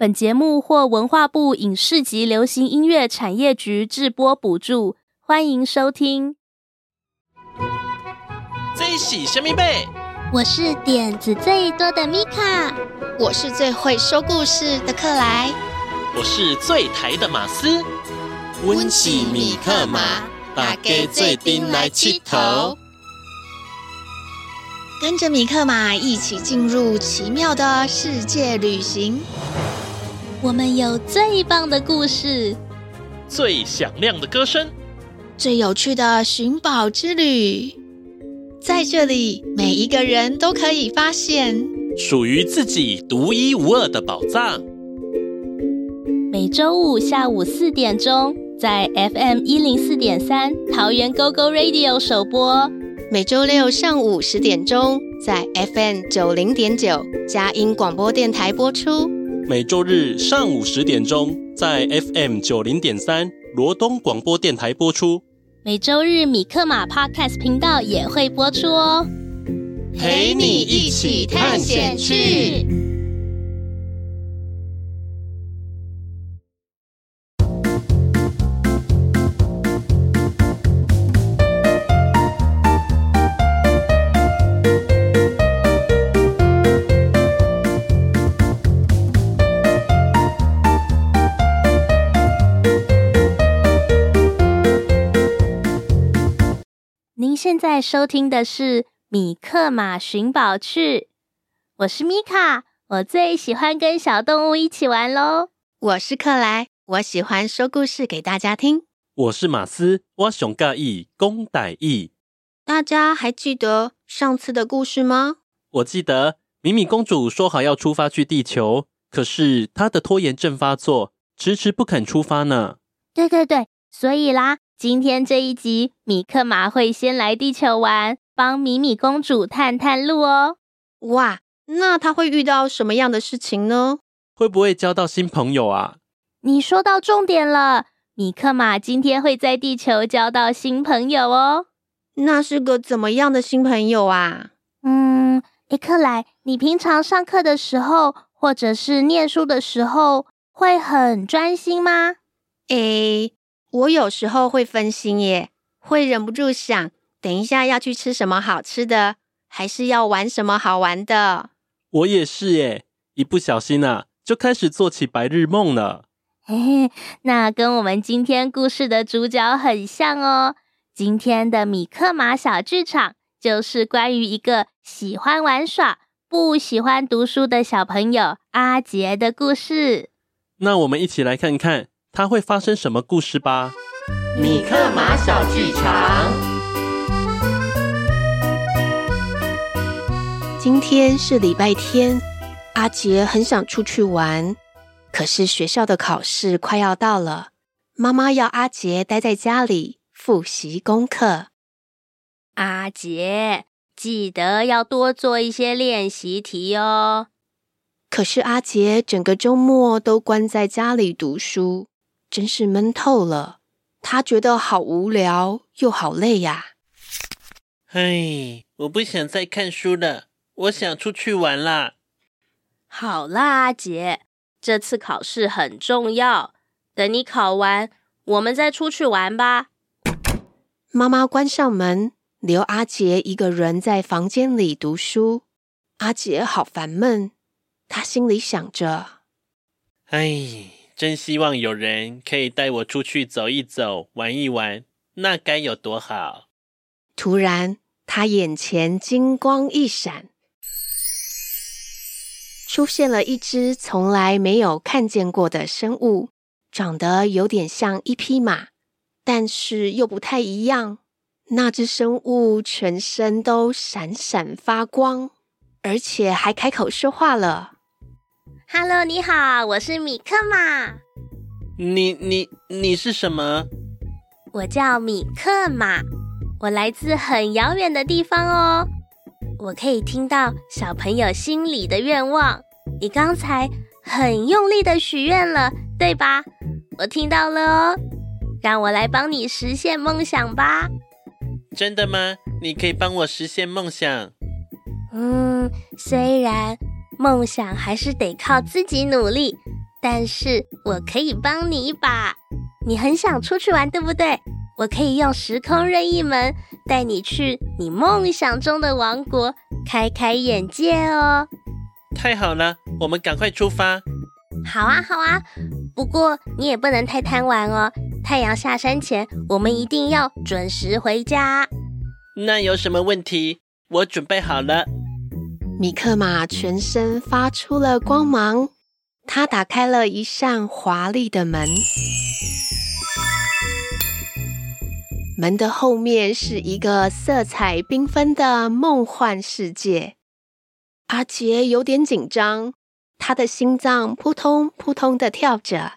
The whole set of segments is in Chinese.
本节目获文化部影视及流行音乐产业局制播补助，欢迎收听。最喜神秘贝，我是点子最多的米卡，我是最会说故事的克莱，我是最台的马斯。温喜米克马，大家做阵来气头。跟着米克马一起进入奇妙的世界旅行。我们有最棒的故事，最响亮的歌声，最有趣的寻宝之旅。在这里，每一个人都可以发现属于自己独一无二的宝藏。每周五下午四点钟，在 FM 一零四点三桃园 GO GO Radio 首播。每周六上午十点钟，在 FM 九零点九佳音广播电台播出；每周日上午十点钟，在 FM 九零点三罗东广播电台播出；每周日米克马 Podcast 频道也会播出哦，陪你一起探险去。现在收听的是《米克马寻宝趣》，我是米卡，我最喜欢跟小动物一起玩喽。我是克莱，我喜欢说故事给大家听。我是马斯，我熊盖义，公歹义。大家还记得上次的故事吗？我记得米米公主说好要出发去地球，可是她的拖延症发作，迟迟不肯出发呢。对对对，所以啦。今天这一集，米克马会先来地球玩，帮米米公主探探路哦。哇，那他会遇到什么样的事情呢？会不会交到新朋友啊？你说到重点了，米克马今天会在地球交到新朋友哦。那是个怎么样的新朋友啊？嗯，诶，克莱，你平常上课的时候，或者是念书的时候，会很专心吗？诶。我有时候会分心耶，会忍不住想，等一下要去吃什么好吃的，还是要玩什么好玩的。我也是耶，一不小心啊，就开始做起白日梦了。嘿嘿，那跟我们今天故事的主角很像哦。今天的米克马小剧场就是关于一个喜欢玩耍、不喜欢读书的小朋友阿杰的故事。那我们一起来看看。它会发生什么故事吧？米克马小剧场。今天是礼拜天，阿杰很想出去玩，可是学校的考试快要到了，妈妈要阿杰待在家里复习功课。阿杰，记得要多做一些练习题哦。可是阿杰整个周末都关在家里读书。真是闷透了，他觉得好无聊又好累呀。唉，我不想再看书了，我想出去玩啦。好啦，阿杰，这次考试很重要，等你考完，我们再出去玩吧。妈妈关上门，留阿杰一个人在房间里读书。阿杰好烦闷，他心里想着：唉。真希望有人可以带我出去走一走、玩一玩，那该有多好！突然，他眼前金光一闪，出现了一只从来没有看见过的生物，长得有点像一匹马，但是又不太一样。那只生物全身都闪闪发光，而且还开口说话了。Hello，你好，我是米克马。你你你是什么？我叫米克马，我来自很遥远的地方哦。我可以听到小朋友心里的愿望。你刚才很用力的许愿了，对吧？我听到了哦。让我来帮你实现梦想吧。真的吗？你可以帮我实现梦想？嗯，虽然。梦想还是得靠自己努力，但是我可以帮你一把。你很想出去玩，对不对？我可以用时空任意门带你去你梦想中的王国，开开眼界哦。太好了，我们赶快出发。好啊，好啊。不过你也不能太贪玩哦。太阳下山前，我们一定要准时回家。那有什么问题？我准备好了。米克马全身发出了光芒，他打开了一扇华丽的门。门的后面是一个色彩缤纷的梦幻世界。阿杰有点紧张，他的心脏扑通扑通的跳着，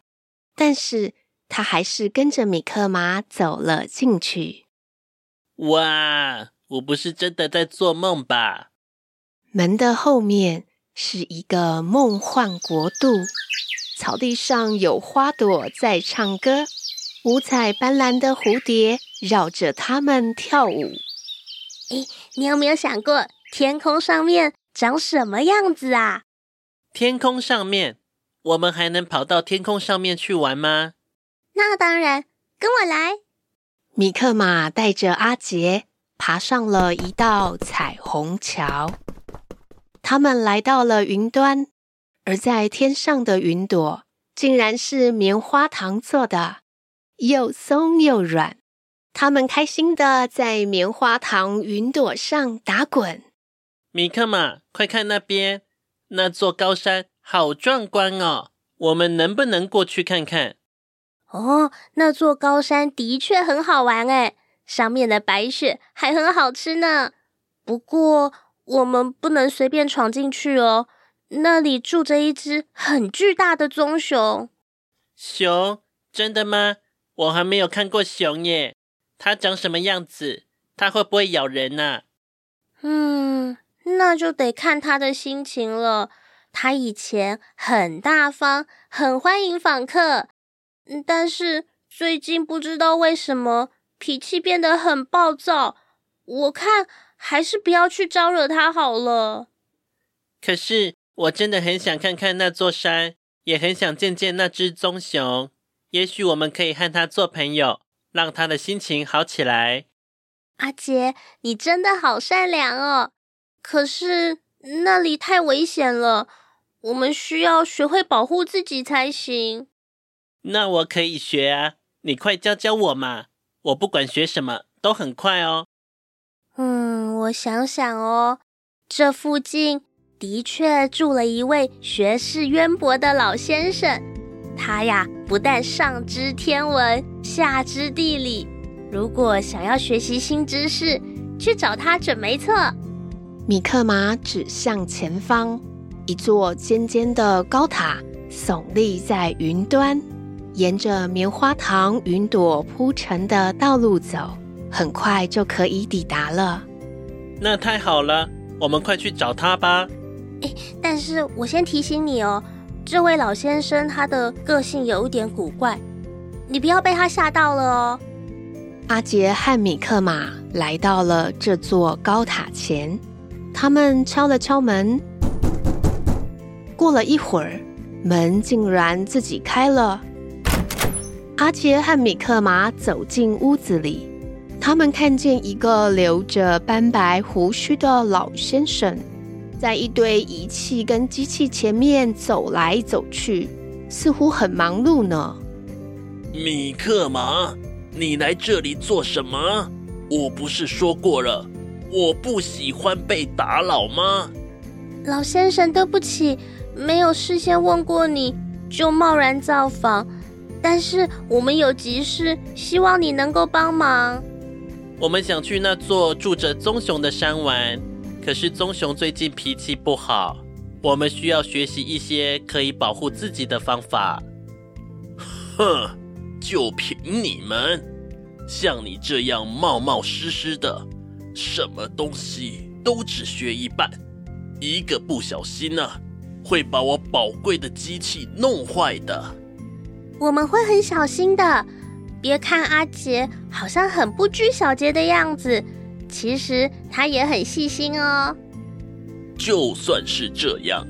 但是他还是跟着米克马走了进去。哇，我不是真的在做梦吧？门的后面是一个梦幻国度，草地上有花朵在唱歌。五彩斑斓的蝴蝶绕着它们跳舞。诶，你有没有想过天空上面长什么样子啊？天空上面，我们还能跑到天空上面去玩吗？那当然，跟我来。米克马带着阿杰爬上了一道彩虹桥。他们来到了云端，而在天上的云朵竟然是棉花糖做的。又松又软，他们开心的在棉花糖云朵上打滚。米克马，快看那边，那座高山好壮观哦！我们能不能过去看看？哦，那座高山的确很好玩哎，上面的白雪还很好吃呢。不过我们不能随便闯进去哦，那里住着一只很巨大的棕熊。熊？真的吗？我还没有看过熊耶，它长什么样子？它会不会咬人呢？嗯，那就得看它的心情了。它以前很大方，很欢迎访客，但是最近不知道为什么脾气变得很暴躁。我看还是不要去招惹他好了。可是我真的很想看看那座山，也很想见见那只棕熊。也许我们可以和他做朋友，让他的心情好起来。阿杰，你真的好善良哦！可是那里太危险了，我们需要学会保护自己才行。那我可以学啊，你快教教我嘛！我不管学什么都很快哦。嗯，我想想哦，这附近的确住了一位学识渊博的老先生。他呀，不但上知天文，下知地理。如果想要学习新知识，去找他准没错。米克马指向前方，一座尖尖的高塔耸立在云端，沿着棉花糖云朵铺成的道路走，很快就可以抵达了。那太好了，我们快去找他吧。诶，但是我先提醒你哦。这位老先生，他的个性有一点古怪，你不要被他吓到了哦。阿杰和米克马来到了这座高塔前，他们敲了敲门。过了一会儿，门竟然自己开了。阿杰和米克马走进屋子里，他们看见一个留着斑白胡须的老先生。在一堆仪器跟机器前面走来走去，似乎很忙碌呢。米克马，你来这里做什么？我不是说过了，我不喜欢被打扰吗？老先生，对不起，没有事先问过你就贸然造访。但是我们有急事，希望你能够帮忙。我们想去那座住着棕熊的山玩。可是棕熊最近脾气不好，我们需要学习一些可以保护自己的方法。哼，就凭你们，像你这样冒冒失失的，什么东西都只学一半，一个不小心呢，会把我宝贵的机器弄坏的。我们会很小心的，别看阿杰好像很不拘小节的样子。其实他也很细心哦。就算是这样，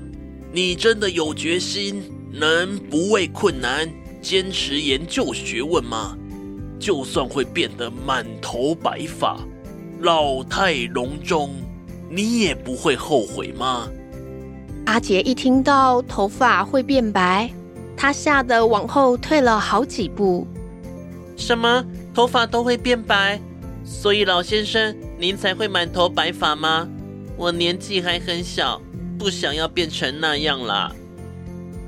你真的有决心能不畏困难，坚持研究学问吗？就算会变得满头白发，老态龙钟，你也不会后悔吗？阿杰一听到头发会变白，他吓得往后退了好几步。什么？头发都会变白？所以老先生，您才会满头白发吗？我年纪还很小，不想要变成那样啦。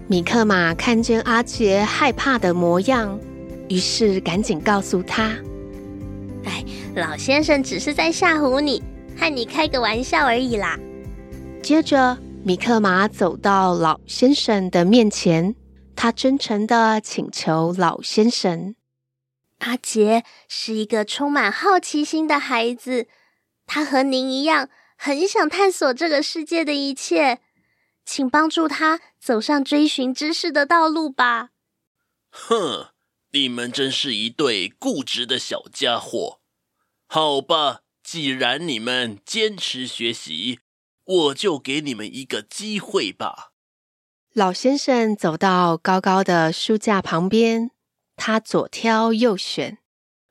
米克马看见阿杰害怕的模样，于是赶紧告诉他：“哎，老先生只是在吓唬你，和你开个玩笑而已啦。”接着，米克马走到老先生的面前，他真诚的请求老先生：“阿杰是一个充满好奇心的孩子，他和您一样，很想探索这个世界的一切。”请帮助他走上追寻知识的道路吧。哼，你们真是一对固执的小家伙。好吧，既然你们坚持学习，我就给你们一个机会吧。老先生走到高高的书架旁边，他左挑右选，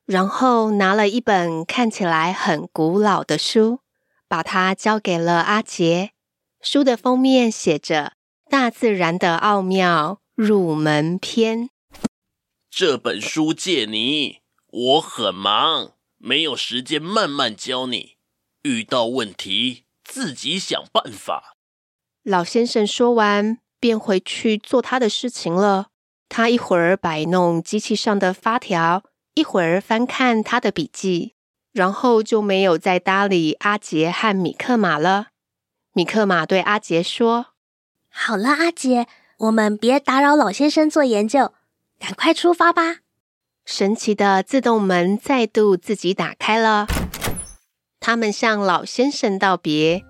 然后拿了一本看起来很古老的书，把它交给了阿杰。书的封面写着《大自然的奥妙入门篇》。这本书借你，我很忙，没有时间慢慢教你。遇到问题自己想办法。老先生说完，便回去做他的事情了。他一会儿摆弄机器上的发条，一会儿翻看他的笔记，然后就没有再搭理阿杰和米克马了。米克马对阿杰说：“好了，阿杰，我们别打扰老先生做研究，赶快出发吧。”神奇的自动门再度自己打开了，他们向老先生道别。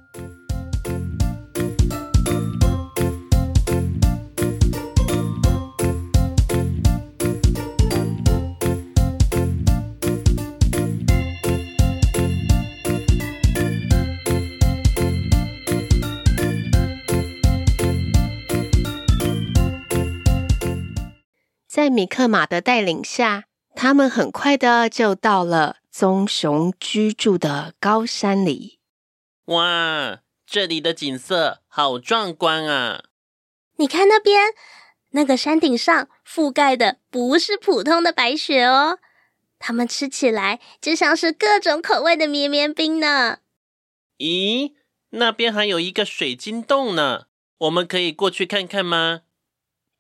在米克马的带领下，他们很快的就到了棕熊居住的高山里。哇，这里的景色好壮观啊！你看那边，那个山顶上覆盖的不是普通的白雪哦，它们吃起来就像是各种口味的绵绵冰呢。咦，那边还有一个水晶洞呢，我们可以过去看看吗？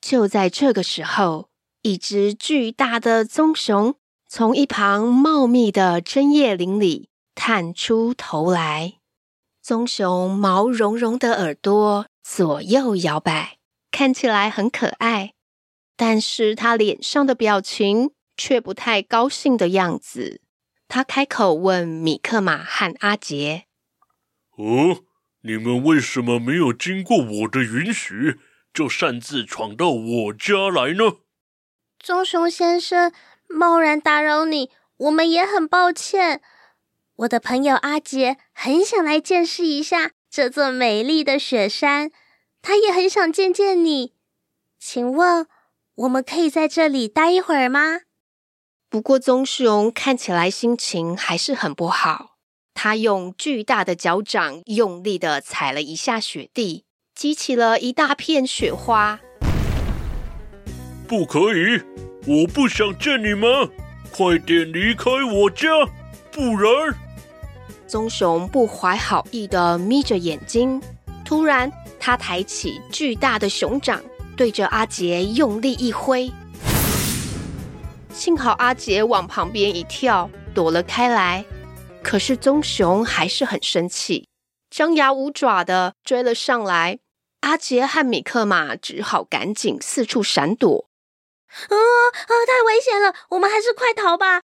就在这个时候。一只巨大的棕熊从一旁茂密的针叶林里探出头来。棕熊毛茸茸的耳朵左右摇摆，看起来很可爱，但是它脸上的表情却不太高兴的样子。他开口问米克马和阿杰：“哦，你们为什么没有经过我的允许，就擅自闯到我家来呢？”棕熊先生，贸然打扰你，我们也很抱歉。我的朋友阿杰很想来见识一下这座美丽的雪山，他也很想见见你。请问，我们可以在这里待一会儿吗？不过，棕熊看起来心情还是很不好。他用巨大的脚掌用力的踩了一下雪地，激起了一大片雪花。不可以！我不想见你们，快点离开我家，不然……棕熊不怀好意的眯着眼睛。突然，他抬起巨大的熊掌，对着阿杰用力一挥。幸好阿杰往旁边一跳，躲了开来。可是棕熊还是很生气，张牙舞爪的追了上来。阿杰和米克马只好赶紧四处闪躲。啊啊！太危险了，我们还是快逃吧。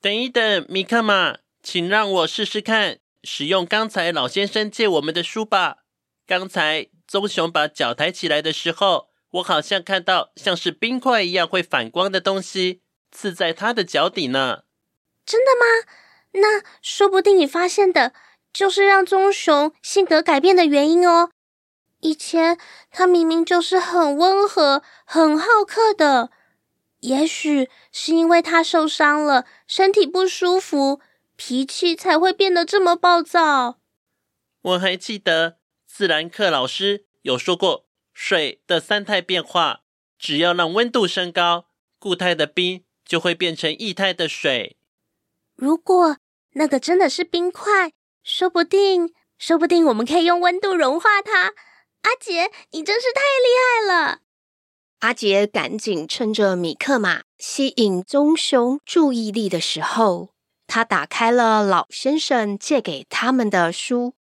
等一等，米克马，请让我试试看使用刚才老先生借我们的书吧。刚才棕熊把脚抬起来的时候，我好像看到像是冰块一样会反光的东西刺在他的脚底呢。真的吗？那说不定你发现的就是让棕熊性格改变的原因哦。以前他明明就是很温和、很好客的，也许是因为他受伤了，身体不舒服，脾气才会变得这么暴躁。我还记得自然课老师有说过，水的三态变化，只要让温度升高，固态的冰就会变成液态的水。如果那个真的是冰块，说不定，说不定我们可以用温度融化它。阿杰，你真是太厉害了！阿杰赶紧趁着米克马吸引棕熊注意力的时候，他打开了老先生借给他们的书。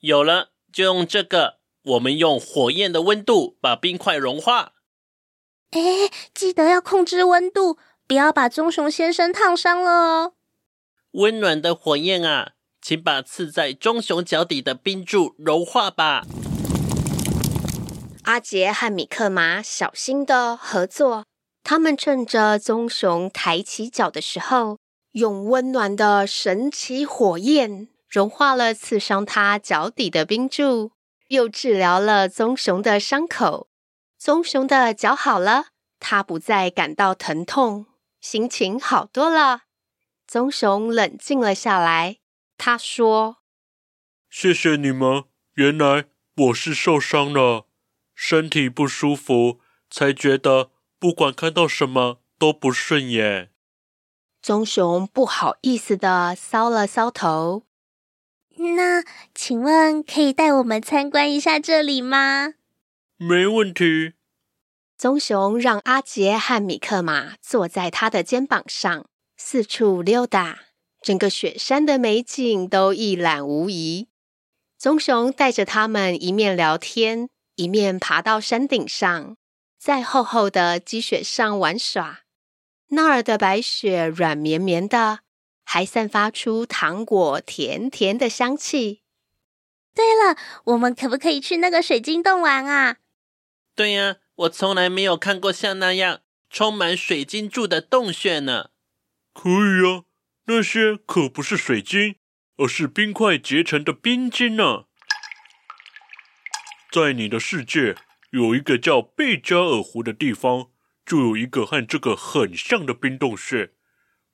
有了，就用这个。我们用火焰的温度把冰块融化。哎，记得要控制温度，不要把棕熊先生烫伤了哦。温暖的火焰啊，请把刺在棕熊脚底的冰柱融化吧。阿杰和米克马小心的合作，他们趁着棕熊抬起脚的时候，用温暖的神奇火焰融化了刺伤他脚底的冰柱，又治疗了棕熊的伤口。棕熊的脚好了，他不再感到疼痛，心情好多了。棕熊冷静了下来，他说：“谢谢你们，原来我是受伤了。”身体不舒服，才觉得不管看到什么都不顺眼。棕熊不好意思的搔了搔头。那请问可以带我们参观一下这里吗？没问题。棕熊让阿杰和米克马坐在他的肩膀上，四处溜达，整个雪山的美景都一览无遗。棕熊带着他们一面聊天。一面爬到山顶上，在厚厚的积雪上玩耍。那儿的白雪软绵绵的，还散发出糖果甜甜的香气。对了，我们可不可以去那个水晶洞玩啊？对呀，我从来没有看过像那样充满水晶柱的洞穴呢。可以啊，那些可不是水晶，而是冰块结成的冰晶呢。在你的世界，有一个叫贝加尔湖的地方，就有一个和这个很像的冰洞穴。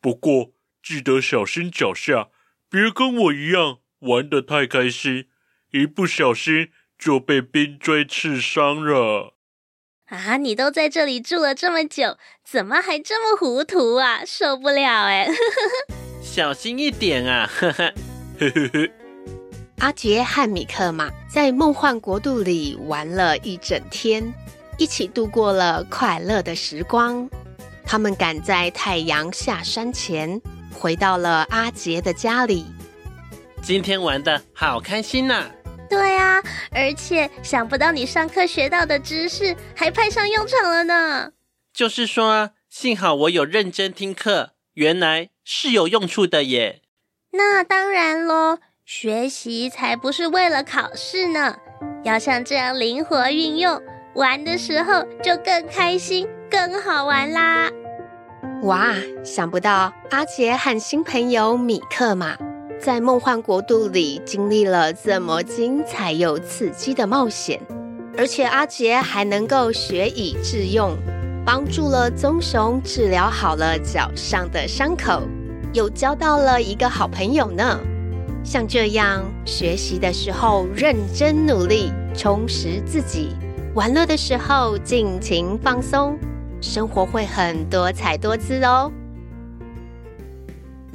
不过，记得小心脚下，别跟我一样玩得太开心，一不小心就被冰锥刺伤了。啊，你都在这里住了这么久，怎么还这么糊涂啊？受不了哎！小心一点啊！呵呵呵呵呵。阿杰和米克马在梦幻国度里玩了一整天，一起度过了快乐的时光。他们赶在太阳下山前回到了阿杰的家里。今天玩的好开心呐！对啊，而且想不到你上课学到的知识还派上用场了呢。就是说啊，幸好我有认真听课，原来是有用处的耶。那当然喽。学习才不是为了考试呢，要像这样灵活运用，玩的时候就更开心、更好玩啦！哇，想不到阿杰和新朋友米克马在梦幻国度里经历了这么精彩又刺激的冒险，而且阿杰还能够学以致用，帮助了棕熊治疗好了脚上的伤口，又交到了一个好朋友呢。像这样学习的时候认真努力，充实自己；玩乐的时候尽情放松，生活会很多彩多姿哦。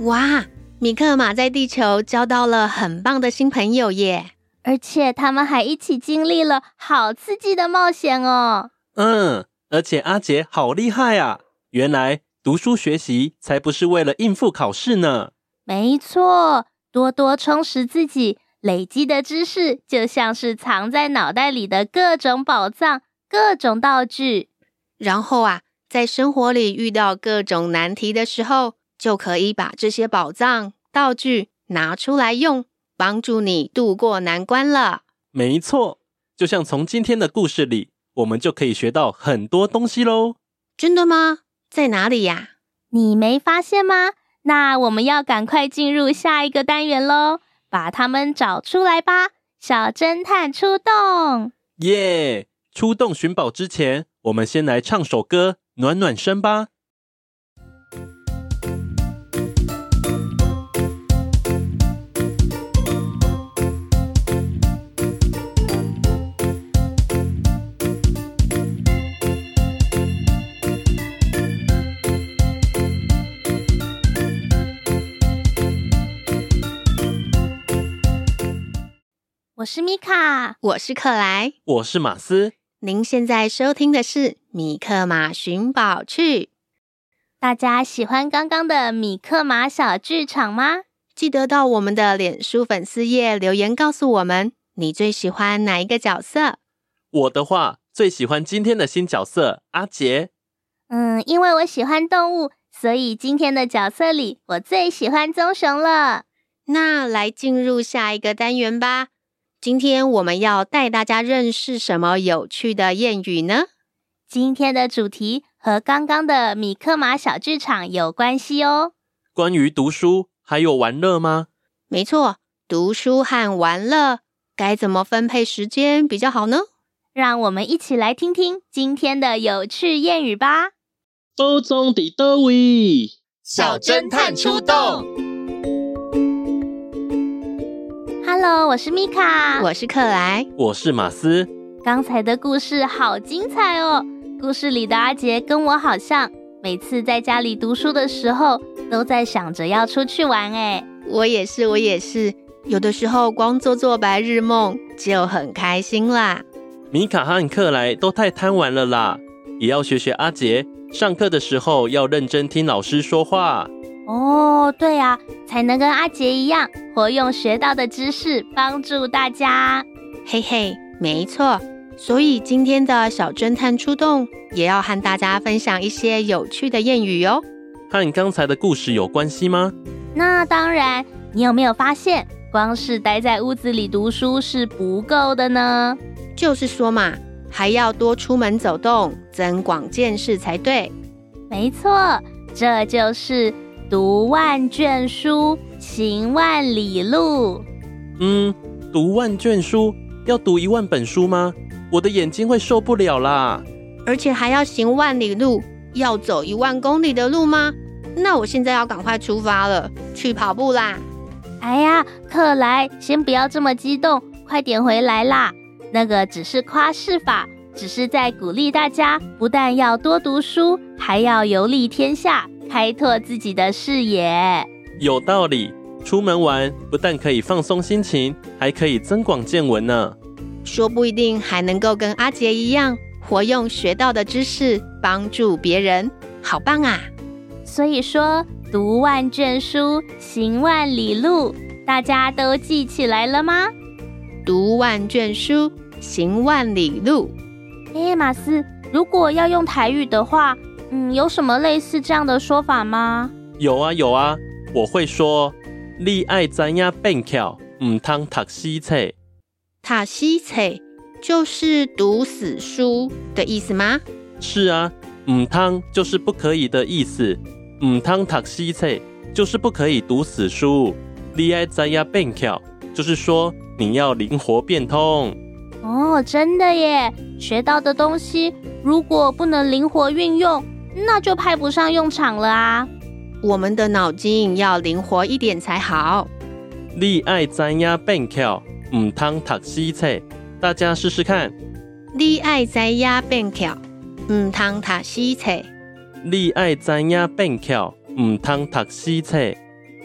哇，米克马在地球交到了很棒的新朋友耶！而且他们还一起经历了好刺激的冒险哦。嗯，而且阿杰好厉害啊！原来读书学习才不是为了应付考试呢。没错。多多充实自己，累积的知识就像是藏在脑袋里的各种宝藏、各种道具。然后啊，在生活里遇到各种难题的时候，就可以把这些宝藏、道具拿出来用，帮助你度过难关了。没错，就像从今天的故事里，我们就可以学到很多东西喽。真的吗？在哪里呀？你没发现吗？那我们要赶快进入下一个单元喽，把它们找出来吧！小侦探出动，耶！出动寻宝之前，我们先来唱首歌，暖暖身吧。我是米卡，我是克莱，我是马斯。您现在收听的是《米克马寻宝趣》。大家喜欢刚刚的米克马小剧场吗？记得到我们的脸书粉丝页留言告诉我们，你最喜欢哪一个角色？我的话，最喜欢今天的新角色阿杰。嗯，因为我喜欢动物，所以今天的角色里，我最喜欢棕熊了。那来进入下一个单元吧。今天我们要带大家认识什么有趣的谚语呢？今天的主题和刚刚的米克马小剧场有关系哦。关于读书还有玩乐吗？没错，读书和玩乐该怎么分配时间比较好呢？让我们一起来听听今天的有趣谚语吧。宝藏在哪里？小侦探出动。Hello，我是米卡，我是克莱，我是马斯。刚才的故事好精彩哦！故事里的阿杰跟我好像，每次在家里读书的时候，都在想着要出去玩。哎，我也是，我也是。有的时候光做做白日梦就很开心啦。米卡和克莱都太贪玩了啦，也要学学阿杰，上课的时候要认真听老师说话。哦，对啊，才能跟阿杰一样，活用学到的知识帮助大家。嘿嘿，没错。所以今天的小侦探出动，也要和大家分享一些有趣的谚语哟。和刚才的故事有关系吗？那当然。你有没有发现，光是待在屋子里读书是不够的呢？就是说嘛，还要多出门走动，增广见识才对。没错，这就是。读万卷书，行万里路。嗯，读万卷书要读一万本书吗？我的眼睛会受不了啦！而且还要行万里路，要走一万公里的路吗？那我现在要赶快出发了，去跑步啦！哎呀，克莱，先不要这么激动，快点回来啦！那个只是夸饰法，只是在鼓励大家，不但要多读书，还要游历天下。开拓自己的视野，有道理。出门玩不但可以放松心情，还可以增广见闻呢。说不一定还能够跟阿杰一样，活用学到的知识帮助别人，好棒啊！所以说，读万卷书，行万里路，大家都记起来了吗？读万卷书，行万里路。哎，马斯，如果要用台语的话。嗯，有什么类似这样的说法吗？有啊有啊，我会说，你爱知影变巧，唔通读死册。塔西册就是读死书的意思吗？是啊，唔通就是不可以的意思，唔通读西册就是不可以读死书。你爱知影变巧，就是说你要灵活变通。哦，真的耶！学到的东西如果不能灵活运用。那就派不上用场了啊！我们的脑筋要灵活一点才好。你爱知影变巧，唔通读死册。大家试试看。你爱知影变巧，唔通读死册。你爱知影变巧，唔通读死册。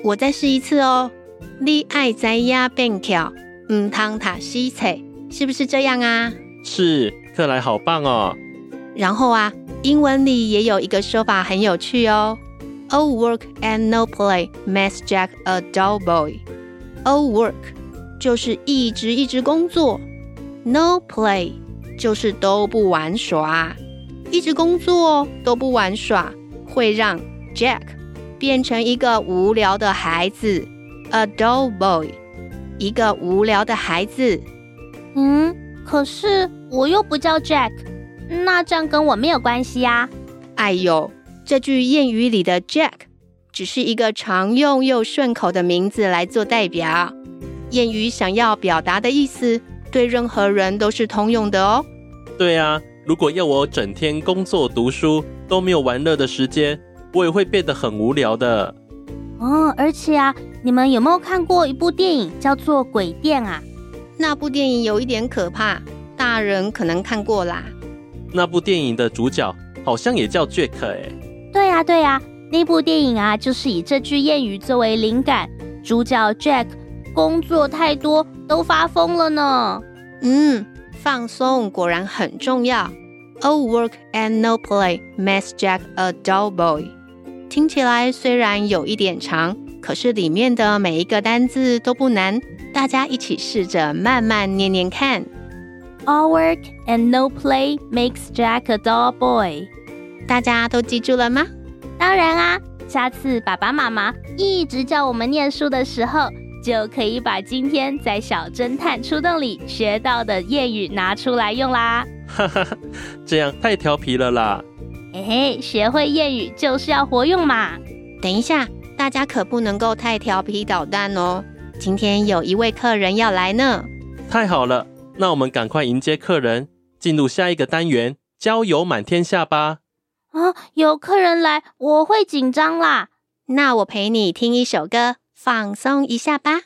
我再试一次哦。你爱知影变巧，唔通读死册。是不是这样啊？是，克莱好棒哦。然后啊。英文里也有一个说法很有趣哦，All work and no play makes Jack a dull boy。All work 就是一直一直工作，no play 就是都不玩耍，一直工作都不玩耍会让 Jack 变成一个无聊的孩子，a dull boy，一个无聊的孩子。嗯，可是我又不叫 Jack。那这样跟我没有关系呀？哎呦，这句谚语里的 Jack 只是一个常用又顺口的名字来做代表。谚语想要表达的意思对任何人都是通用的哦。对啊，如果要我整天工作读书都没有玩乐的时间，我也会变得很无聊的。哦，而且啊，你们有没有看过一部电影叫做《鬼店》啊？那部电影有一点可怕，大人可能看过啦。那部电影的主角好像也叫 Jack 哎。对呀对呀，那部电影啊，就是以这句谚语作为灵感，主角 Jack 工作太多都发疯了呢。嗯，放松果然很重要。All work and no play makes Jack a dull boy。听起来虽然有一点长，可是里面的每一个单字都不难，大家一起试着慢慢念念看。All work and no play makes Jack a dull boy。大家都记住了吗？当然啊，下次爸爸妈妈一直叫我们念书的时候，就可以把今天在小侦探出动里学到的谚语拿出来用啦。哈哈，这样太调皮了啦！嘿嘿，学会谚语就是要活用嘛。等一下，大家可不能够太调皮捣蛋哦。今天有一位客人要来呢。太好了，那我们赶快迎接客人，进入下一个单元——交友满天下吧。啊，有客人来，我会紧张啦。那我陪你听一首歌，放松一下吧。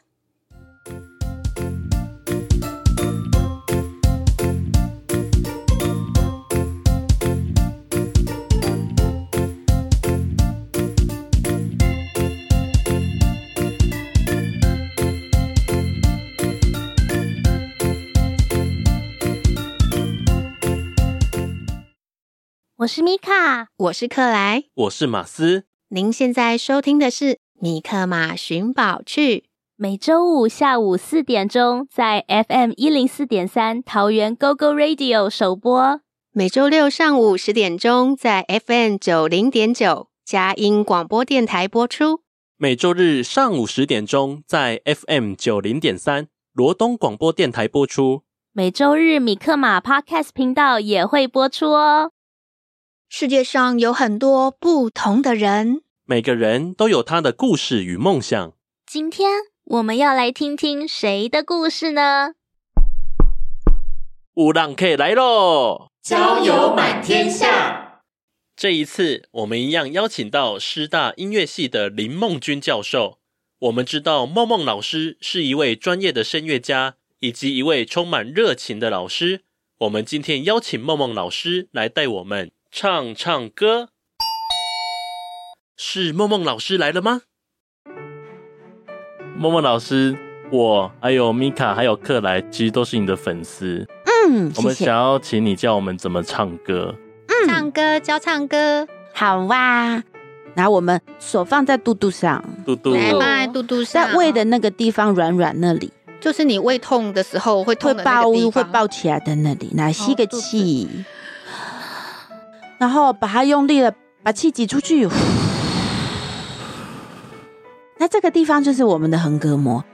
我是米卡，我是克莱，我是马斯。您现在收听的是《米克马寻宝趣》，每周五下午四点钟在 FM 一零四点三桃园 GO GO Radio 首播；每周六上午十点钟在 FM 九零点九佳音广播电台播出；每周日上午十点钟在 FM 九零点三罗东广播电台播出；每周日米克马 Podcast 频道也会播出哦。世界上有很多不同的人，每个人都有他的故事与梦想。今天我们要来听听谁的故事呢？乌浪客来喽！交友满天下。这一次，我们一样邀请到师大音乐系的林梦君教授。我们知道梦梦老师是一位专业的声乐家，以及一位充满热情的老师。我们今天邀请梦梦老师来带我们。唱唱歌，是梦梦老师来了吗？梦梦老师，我还有米卡还有克莱，其实都是你的粉丝。嗯，我们想要请你教我们怎么唱歌。嗯，唱歌教唱歌，好哇。然后我们手放在肚肚上，肚肚，放在肚肚上，在胃的那个地方软软那里，就是你胃痛的时候会会抱会抱起来的那里。来吸个气。然后把它用力的把气挤出去，那这个地方就是我们的横膈膜。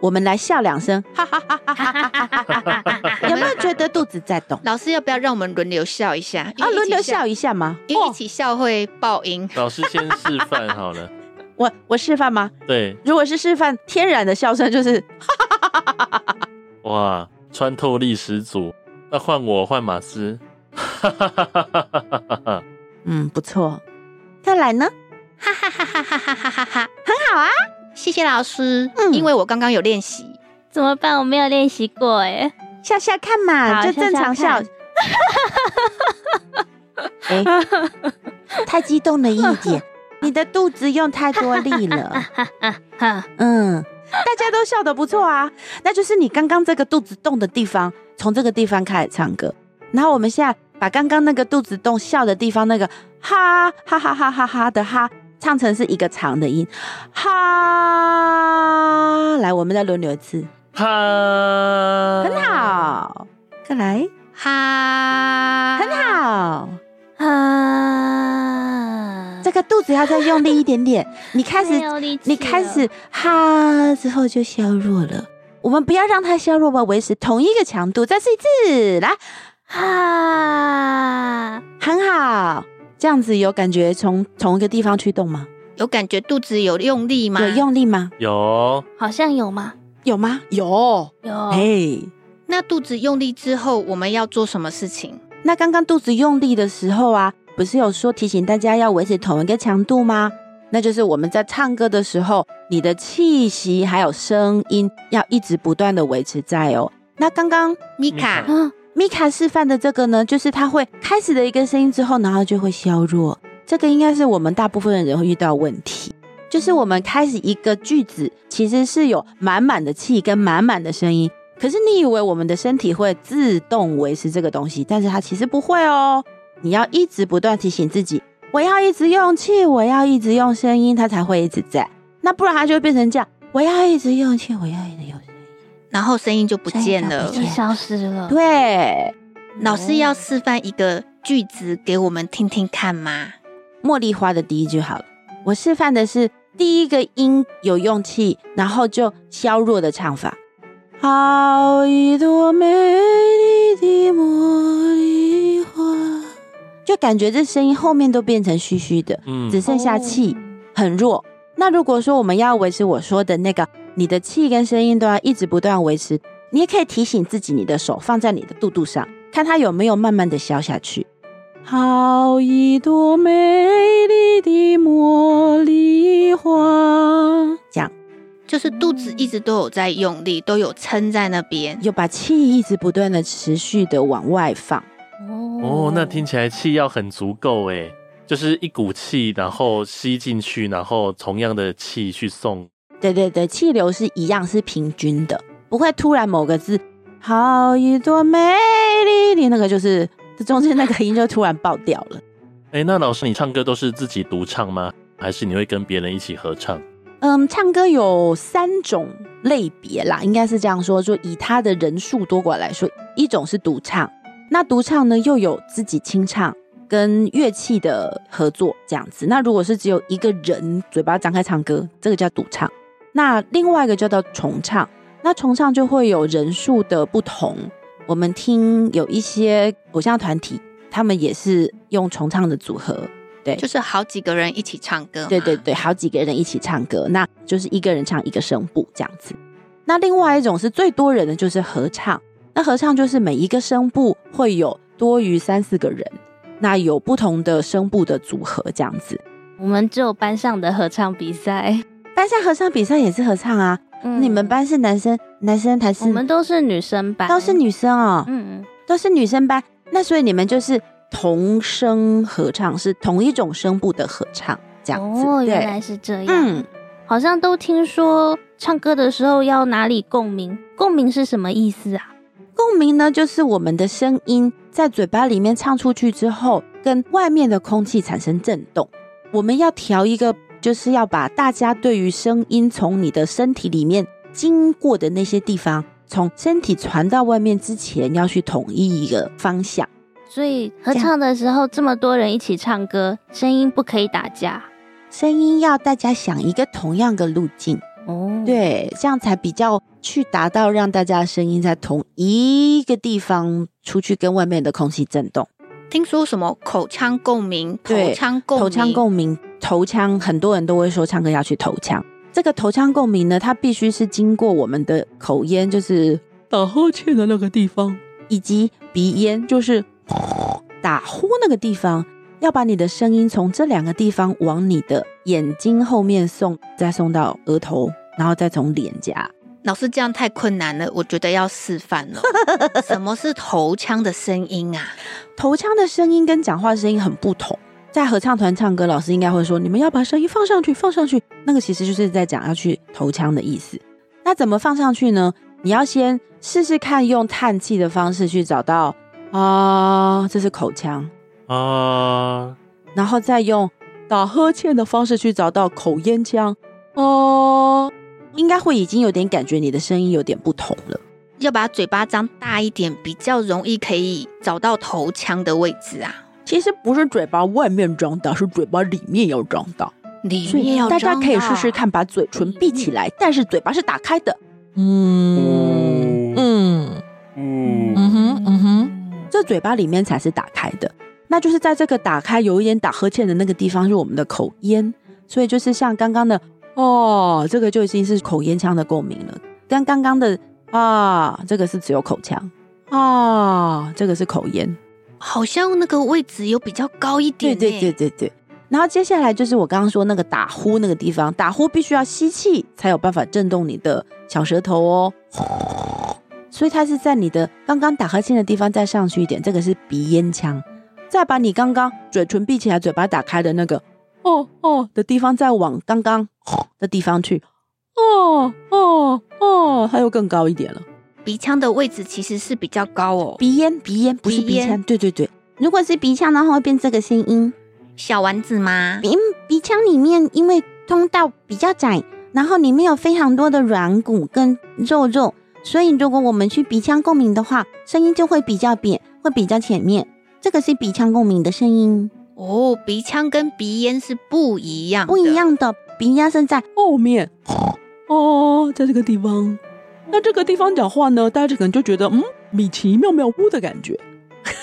我们来笑两声，哈哈哈哈哈哈！有没有觉得肚子在动？老师要不要让我们轮流笑一下？啊，轮流笑一下吗？一起笑会爆音。老师先示范好了。我我示范吗？对。如果是示范，天然的笑声就是哈哈哈哈哈哈！哇，穿透力十足。那换我，换马斯。哈哈哈哈哈哈！嗯，不错。再来呢？哈哈哈哈哈哈哈哈！很好啊，谢谢老师。嗯，因为我刚刚有练习。怎么办？我没有练习过哎。笑笑看嘛，就正常笑。哈哈哈哈哈！太激动了一点，你的肚子用太多力了。哈哈哈！嗯，大家都笑得不错啊，那就是你刚刚这个肚子动的地方，从这个地方开始唱歌。然后我们现在把刚刚那个肚子动笑的地方，那个哈哈哈哈哈哈的哈，唱成是一个长的音，哈。来，我们再轮流一次，哈，很好，再来，哈，很好，哈。这个肚子要再用力一点点，你开始，你开始哈之后就削弱了。我们不要让它削弱吧，维持同一个强度。再试一次，来。啊，很好，这样子有感觉从同一个地方去动吗？有感觉肚子有用力吗？有用力吗？有，好像有吗？有吗？有，有。嘿，那肚子用力之后，我们要做什么事情？那刚刚肚子用力的时候啊，不是有说提醒大家要维持同一个强度吗？那就是我们在唱歌的时候，你的气息还有声音要一直不断的维持在哦。那刚刚米卡，嗯，米卡示范的这个呢，就是它会开始的一个声音之后，然后就会削弱。这个应该是我们大部分的人会遇到问题。就是我们开始一个句子，其实是有满满的气跟满满的声音，可是你以为我们的身体会自动维持这个东西，但是它其实不会哦。你要一直不断提醒自己，我要一直用气，我要一直用声音，它才会一直在。那不然它就会变成这样，我要一直用气，我要一直用声音，然后声音就不见了，就消失了。对，老师要示范一个句子给我们听听看吗？茉莉花的第一句好了，我示范的是。第一个音有用气，然后就削弱的唱法。好一朵美丽的茉莉花，就感觉这声音后面都变成虚虚的，嗯，只剩下气，很弱。那如果说我们要维持我说的那个，你的气跟声音都要一直不断维持，你也可以提醒自己，你的手放在你的肚肚上，看它有没有慢慢的消下去。好一朵美丽的茉莉花，这样就是肚子一直都有在用力，都有撑在那边，又把气一直不断的持续的往外放。哦哦，那听起来气要很足够诶，就是一股气，然后吸进去，然后同样的气去送。对对对，气流是一样，是平均的，不会突然某个字“好一朵美丽的”那个就是。这中间那个音就突然爆掉了。哎，那老师，你唱歌都是自己独唱吗？还是你会跟别人一起合唱？嗯，唱歌有三种类别啦，应该是这样说，就以他的人数多寡来说，一种是独唱，那独唱呢又有自己清唱跟乐器的合作这样子。那如果是只有一个人嘴巴张开唱歌，这个叫独唱。那另外一个叫做重唱，那重唱就会有人数的不同。我们听有一些偶像团体，他们也是用重唱的组合，对，就是好几个人一起唱歌，对对对，好几个人一起唱歌，那就是一个人唱一个声部这样子。那另外一种是最多人的，就是合唱。那合唱就是每一个声部会有多于三四个人，那有不同的声部的组合这样子。我们只有班上的合唱比赛，班上合唱比赛也是合唱啊。嗯、你们班是男生，男生还是？我们都是女生班，都是女生哦。嗯嗯，都是女生班。那所以你们就是同声合唱，是同一种声部的合唱，这样子。哦，原来是这样。嗯，好像都听说唱歌的时候要哪里共鸣？共鸣是什么意思啊？共鸣呢，就是我们的声音在嘴巴里面唱出去之后，跟外面的空气产生震动。我们要调一个。就是要把大家对于声音从你的身体里面经过的那些地方，从身体传到外面之前，要去统一一个方向。所以合唱的时候，这么多人一起唱歌，声音不可以打架，声音要大家想一个同样的路径。哦，对，这样才比较去达到让大家的声音在同一个地方出去，跟外面的空气震动。听说什么口腔共鸣，口腔共鸣，口腔共鸣，头腔很多人都会说唱歌要去头腔。这个头腔共鸣呢，它必须是经过我们的口咽，就是打呵欠的那个地方，以及鼻咽，就是打呼那个地方，要把你的声音从这两个地方往你的眼睛后面送，再送到额头，然后再从脸颊。老师这样太困难了，我觉得要示范了。什么是头腔的声音啊？头腔的声音跟讲话声音很不同。在合唱团唱歌，老师应该会说：“你们要把声音放上去，放上去。”那个其实就是在讲要去头腔的意思。那怎么放上去呢？你要先试试看用叹气的方式去找到啊，这是口腔啊，然后再用打呵欠的方式去找到口咽腔哦。应该会已经有点感觉，你的声音有点不同了。要把嘴巴张大一点，比较容易可以找到头腔的位置啊。其实不是嘴巴外面张大，是嘴巴里面要张大。里面要张大。大家可以试试看，把嘴唇闭起来，但是嘴巴是打开的。嗯嗯嗯嗯哼嗯哼，这嘴巴里面才是打开的。那就是在这个打开有一点打呵欠的那个地方，是我们的口咽。所以就是像刚刚的。哦，这个就已经是口咽腔的共鸣了，跟刚刚的啊，这个是只有口腔啊，这个是口咽，好像那个位置有比较高一点。对对对对对。然后接下来就是我刚刚说那个打呼那个地方，打呼必须要吸气才有办法震动你的小舌头哦。所以它是在你的刚刚打呵欠的地方再上去一点，这个是鼻咽腔，再把你刚刚嘴唇闭起来、嘴巴打开的那个哦哦的地方再往刚刚的地方去。哦哦哦，它又更高一点了。鼻腔的位置其实是比较高哦。鼻咽，鼻咽不是鼻腔。鼻。对对对，如果是鼻腔的话，会变这个声音。小丸子吗？鼻鼻腔里面因为通道比较窄，然后里面有非常多的软骨跟肉肉，所以如果我们去鼻腔共鸣的话，声音就会比较扁，会比较前面。这个是鼻腔共鸣的声音。哦，鼻腔跟鼻咽是不一样，不一样的。鼻咽是在后面。哦，在这个地方，那这个地方讲话呢，大家可能就觉得，嗯，米奇妙妙屋的感觉。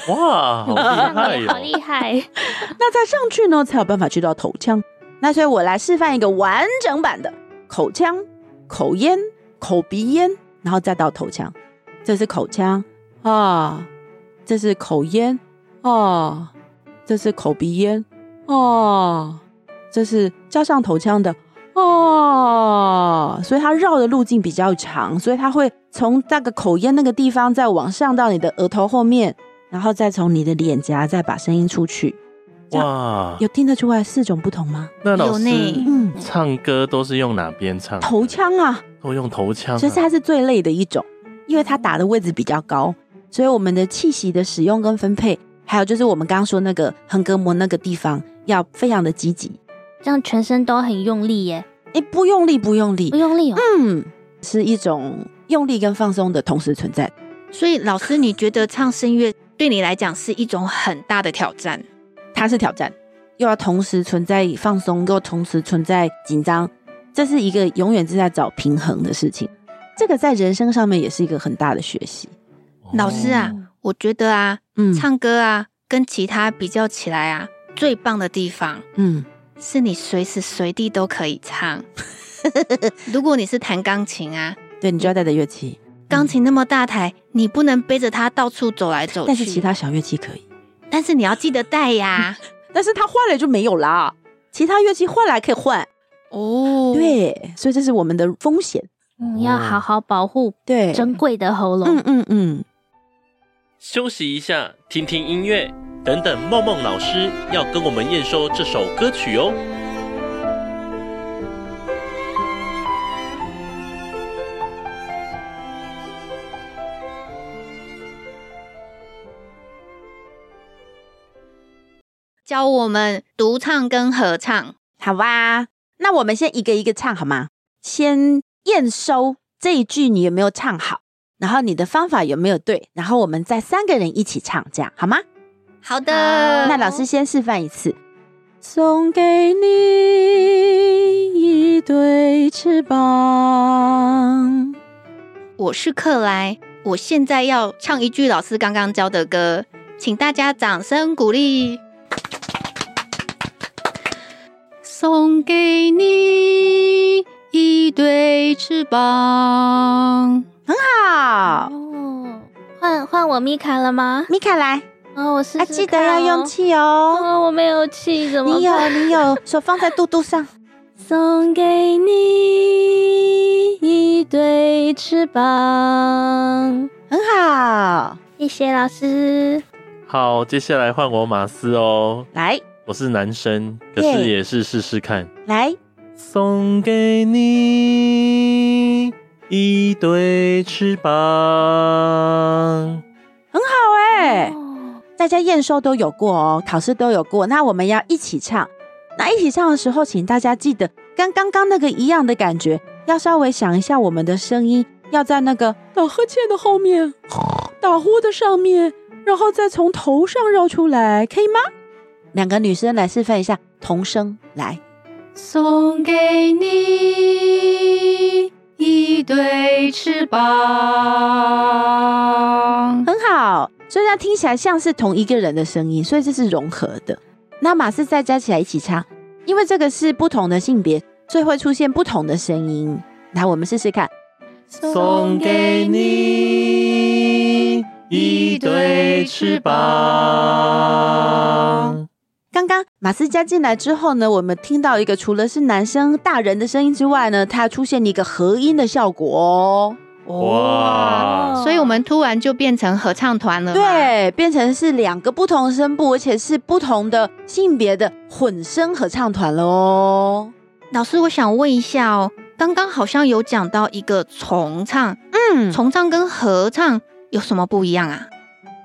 哇，好厉害哦，好厉害！那再上去呢，才有办法去到头腔。那所以我来示范一个完整版的口腔、口咽、口鼻咽，然后再到头腔。这是口腔啊，这是口咽啊，这是口鼻咽啊，这是加上头腔的。哦，所以它绕的路径比较长，所以它会从那个口咽那个地方再往上到你的额头后面，然后再从你的脸颊再把声音出去。哇，有听得出来四种不同吗？那老师，嗯，唱歌都是用哪边唱？头腔啊，都用头腔啊。其实它是最累的一种，因为它打的位置比较高，所以我们的气息的使用跟分配，还有就是我们刚刚说那个横膈膜那个地方要非常的积极。这样全身都很用力耶？哎，不用力，不用力，不用力哦。嗯，是一种用力跟放松的同时存在。所以，老师，你觉得唱声乐对你来讲是一种很大的挑战？它是挑战，又要同时存在放松，又同时存在紧张，这是一个永远是在找平衡的事情。这个在人生上面也是一个很大的学习。老师啊，我觉得啊，嗯，唱歌啊，跟其他比较起来啊，最棒的地方，嗯。是你随时随地都可以唱。如果你是弹钢琴啊，对，你就要带着乐器。钢琴那么大台，你不能背着它到处走来走去。但是其他小乐器可以。但是你要记得带呀。但是它坏了就没有啦。其他乐器坏了还可以换。哦，对，所以这是我们的风险。嗯，要好好保护对珍贵的喉咙。嗯嗯嗯。休息一下，听听音乐。等等，梦梦老师要跟我们验收这首歌曲哦。教我们独唱跟合唱，好吧？那我们先一个一个唱好吗？先验收这一句你有没有唱好，然后你的方法有没有对，然后我们再三个人一起唱，这样好吗？好的，那老师先示范一次。送给你一对翅膀。我是克莱，我现在要唱一句老师刚刚教的歌，请大家掌声鼓励。送给你一对翅膀，很好。哦，换换我米卡了吗？米卡来。哦，我试试看哦，记得要用气哦。哦，我没有气，怎么办？你有，你有，手放在肚肚上。送给你一对翅膀，很好，谢谢老师。好，接下来换我马斯哦。来，我是男生，可是也是试试看。来，送给你一对翅膀，很好哎、大家验收都有过哦，考试都有过。那我们要一起唱，那一起唱的时候，请大家记得跟刚刚那个一样的感觉，要稍微想一下我们的声音要在那个打呵欠的后面，打呼的上面，然后再从头上绕出来，可以吗？两个女生来示范一下童声，来，送给你一对翅膀，很好。所以它听起来像是同一个人的声音，所以这是融合的。那马斯再加起来一起唱，因为这个是不同的性别，所以会出现不同的声音。来，我们试试看。送给你一对翅膀。刚刚马斯加进来之后呢，我们听到一个除了是男生大人的声音之外呢，它出现一个合音的效果哦。哇！所以我们突然就变成合唱团了。对，变成是两个不同声部，而且是不同的性别的混声合唱团了哦。老师，我想问一下哦，刚刚好像有讲到一个重唱，嗯，重唱跟合唱有什么不一样啊？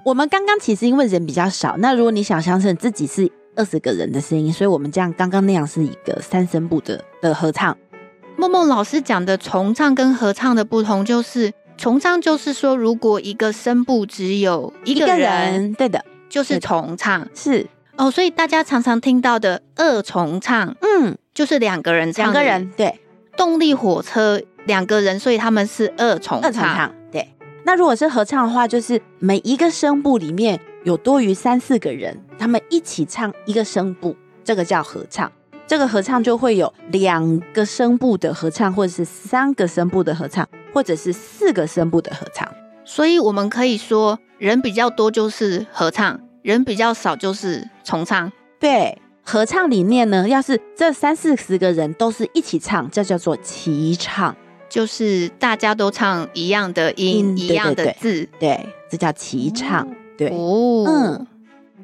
我们刚刚其实因为人比较少，那如果你想象成自己是。二十个人的声音，所以我们这样刚刚那样是一个三声部的的合唱。梦梦老师讲的重唱跟合唱的不同，就是重唱就是说，如果一个声部只有一个人，个人对的，就是重唱。是哦，所以大家常常听到的二重唱，嗯，就是两个人唱，两个人对。动力火车两个人，所以他们是二重唱。二重唱对。那如果是合唱的话，就是每一个声部里面有多于三四个人。他们一起唱一个声部，这个叫合唱。这个合唱就会有两个声部的合唱，或者是三个声部的合唱，或者是四个声部的合唱。所以我们可以说，人比较多就是合唱，人比较少就是重唱。对，合唱里面呢，要是这三四十个人都是一起唱，这叫做齐唱，就是大家都唱一样的音，音一样的字，对，这叫齐唱。哦、对，哦，嗯。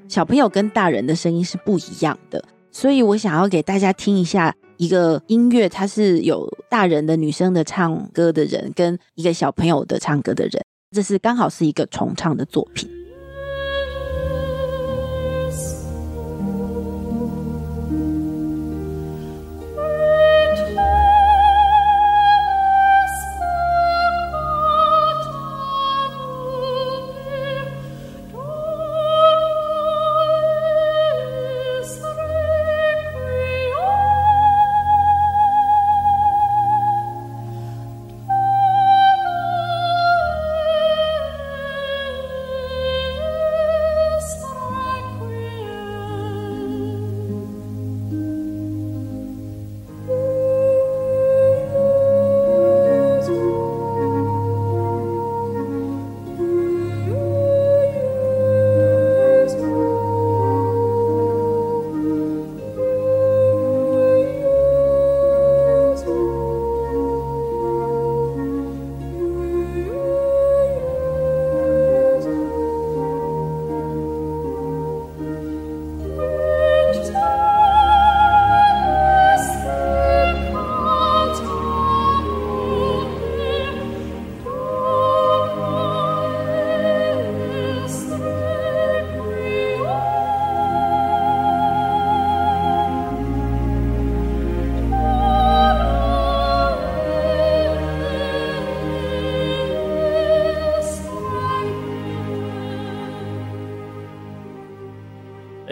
小朋友跟大人的声音是不一样的，所以我想要给大家听一下一个音乐，它是有大人的女生的唱歌的人跟一个小朋友的唱歌的人，这是刚好是一个重唱的作品。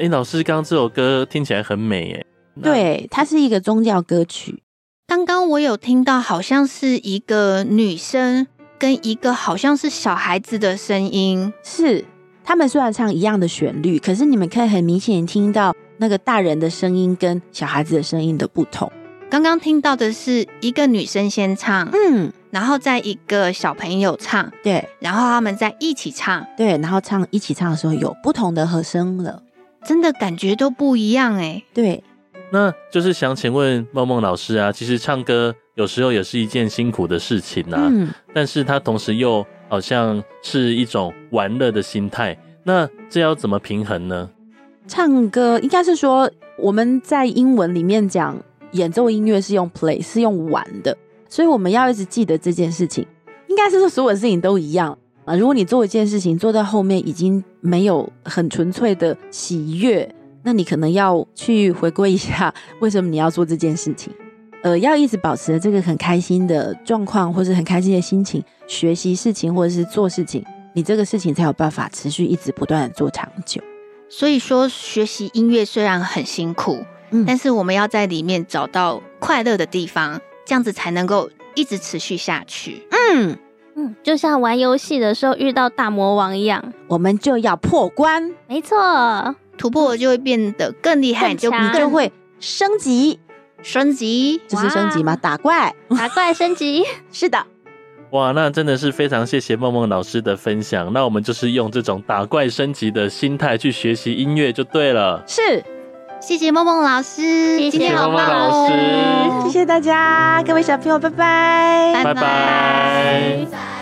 哎，老师，刚刚这首歌听起来很美耶。对，它是一个宗教歌曲。刚刚我有听到，好像是一个女生跟一个好像是小孩子的声音。是，他们虽然唱一样的旋律，可是你们可以很明显听到那个大人的声音跟小孩子的声音的不同。刚刚听到的是一个女生先唱，嗯，然后再一个小朋友唱，对，然后他们在一起唱，对，然后唱一起唱的时候有不同的和声了。真的感觉都不一样哎，对，那就是想请问梦梦老师啊，其实唱歌有时候也是一件辛苦的事情啊，嗯，但是它同时又好像是一种玩乐的心态，那这要怎么平衡呢？唱歌应该是说我们在英文里面讲演奏音乐是用 play，是用玩的，所以我们要一直记得这件事情，应该是说所有的事情都一样。啊，如果你做一件事情做到后面已经没有很纯粹的喜悦，那你可能要去回归一下，为什么你要做这件事情？呃，要一直保持这个很开心的状况，或是很开心的心情，学习事情或者是做事情，你这个事情才有办法持续一直不断的做长久。所以说，学习音乐虽然很辛苦，嗯，但是我们要在里面找到快乐的地方，这样子才能够一直持续下去。嗯。嗯，就像玩游戏的时候遇到大魔王一样，我们就要破关。没错，突破就会变得更厉害，就你就会升级，升级，这是升级吗？打怪，打怪升级，是的。哇，那真的是非常谢谢梦梦老师的分享。那我们就是用这种打怪升级的心态去学习音乐就对了。是，谢谢梦梦老师，谢谢梦梦老师，谢谢大家，各位小朋友，拜拜，拜拜。这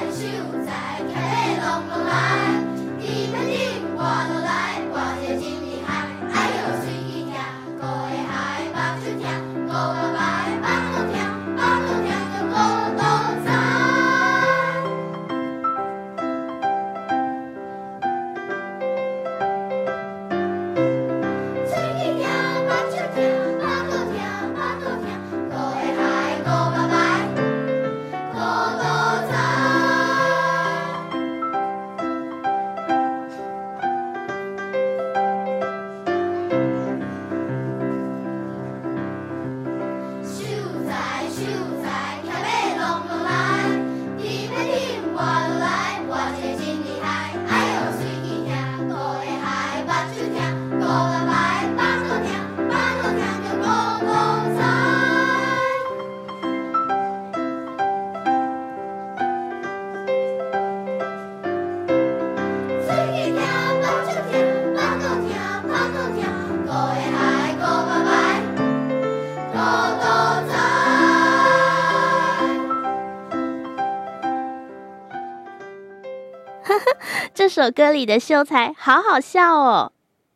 首歌里的秀才好好笑哦。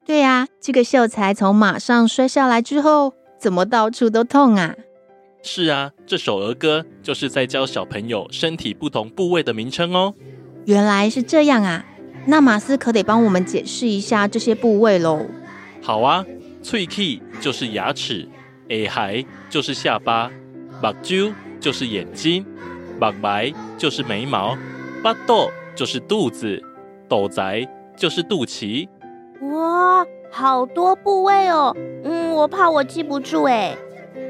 对呀，这个秀才从马上摔下来之后，怎么到处都痛啊？是啊，这首儿歌就是在教小朋友身体不同部位的名称哦。原来是这样啊，那马斯可得帮我们解释一下这些部位喽。好啊，喙齿就是牙齿，下頦就是下巴，目睭就是眼睛，目白就是眉毛，巴肚就是肚子。斗宅就是肚脐，哇，好多部位哦。嗯，我怕我记不住哎。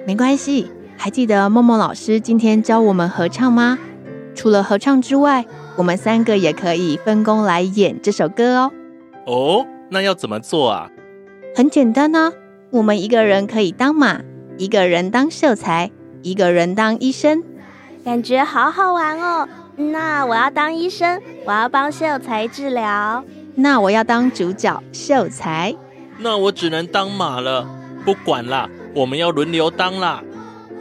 没关系，还记得梦梦老师今天教我们合唱吗？除了合唱之外，我们三个也可以分工来演这首歌哦。哦，那要怎么做啊？很简单呢，我们一个人可以当马，一个人当秀才，一个人当医生，感觉好好玩哦。那我要当医生，我要帮秀才治疗。那我要当主角秀才。那我只能当马了。不管啦，我们要轮流当啦。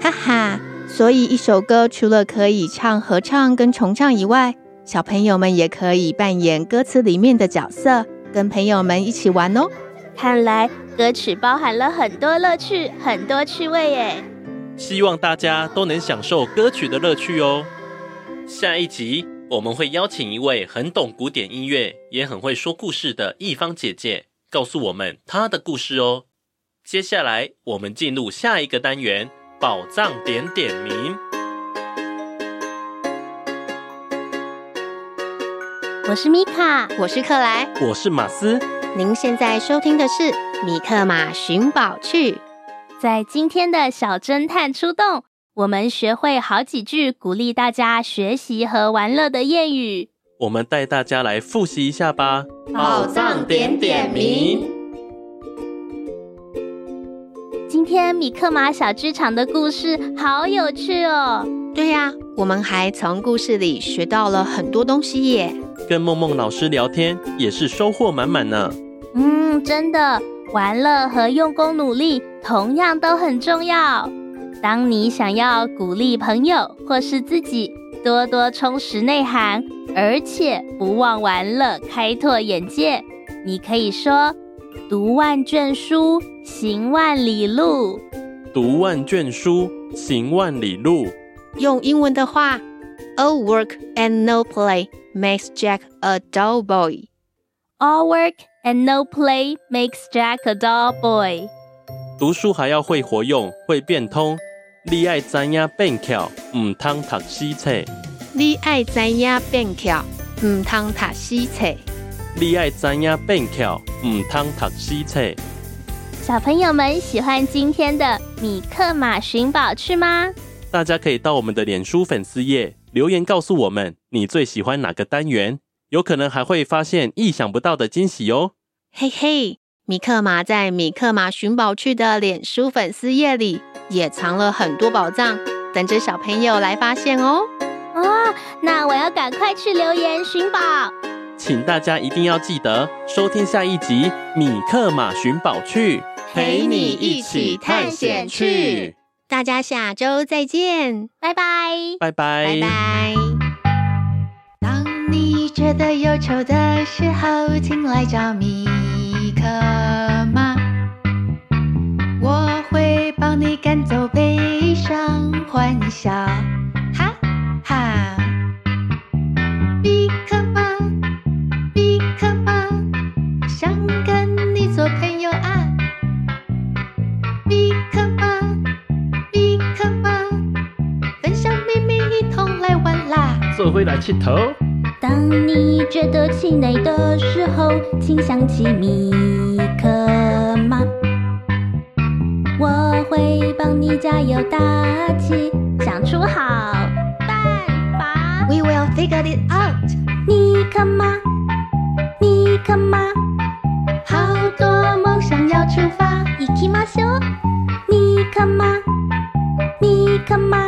哈哈，所以一首歌除了可以唱合唱跟重唱以外，小朋友们也可以扮演歌词里面的角色，跟朋友们一起玩哦。看来歌曲包含了很多乐趣，很多趣味耶。希望大家都能享受歌曲的乐趣哦。下一集我们会邀请一位很懂古典音乐，也很会说故事的艺方姐姐，告诉我们她的故事哦。接下来我们进入下一个单元——宝藏点点名。我是米卡，我是克莱，我是马斯。您现在收听的是《米克马寻宝趣》。在今天的小侦探出动。我们学会好几句鼓励大家学习和玩乐的谚语，我们带大家来复习一下吧。宝藏点点名。今天米克马小剧场的故事好有趣哦。对呀，我们还从故事里学到了很多东西耶。跟梦梦老师聊天也是收获满满呢。嗯，真的，玩乐和用功努力同样都很重要。当你想要鼓励朋友或是自己多多充实内涵，而且不忘玩乐开拓眼界，你可以说：“读万卷书，行万里路。”读万卷书，行万里路。用英文的话：“All work and no play makes Jack a dull boy.” All work and no play makes Jack a dull boy. 读书还要会活用，会变通。你爱知影变巧，唔通读死册。你爱知影变巧，唔通读死册。你爱知影变巧，唔通读死册。小朋友们喜欢今天的米克马寻宝趣吗？大家可以到我们的脸书粉丝页留言告诉我们你最喜欢哪个单元，有可能还会发现意想不到的惊喜哦。嘿嘿，米克马在米克马寻宝趣的脸书粉丝页里。也藏了很多宝藏，等着小朋友来发现哦！啊，那我要赶快去留言寻宝。请大家一定要记得收听下一集《米克马寻宝去》，陪你一起探险去。大家下周再见，拜拜，拜拜，拜拜。当你觉得忧愁的时候，请来找米克马，我会帮你赶走悲伤，欢笑，哈哈。比克马，比克马，想跟你做朋友啊。比克马，比克马，分享秘密，一同来玩啦。做回来气头。当你觉得气馁的时候，请想起米你加油打气，想出好办法。We will figure it out。米克马，米克马，好多梦想要出发。行きましょう。米克马，米克马，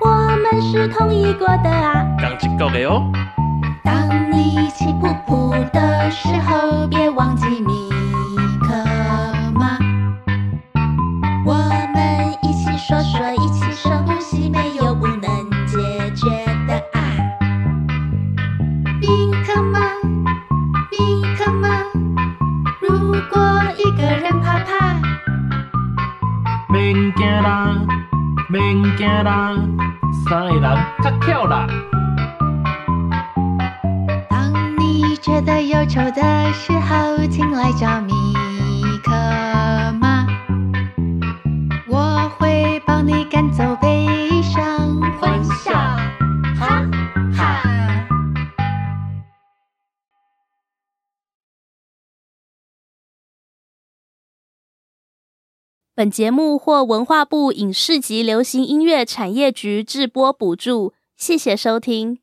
我们是同意过的啊。刚一个的哦。当你气噗噗的时候，别忘记 本节目获文化部影视及流行音乐产业局制播补助，谢谢收听。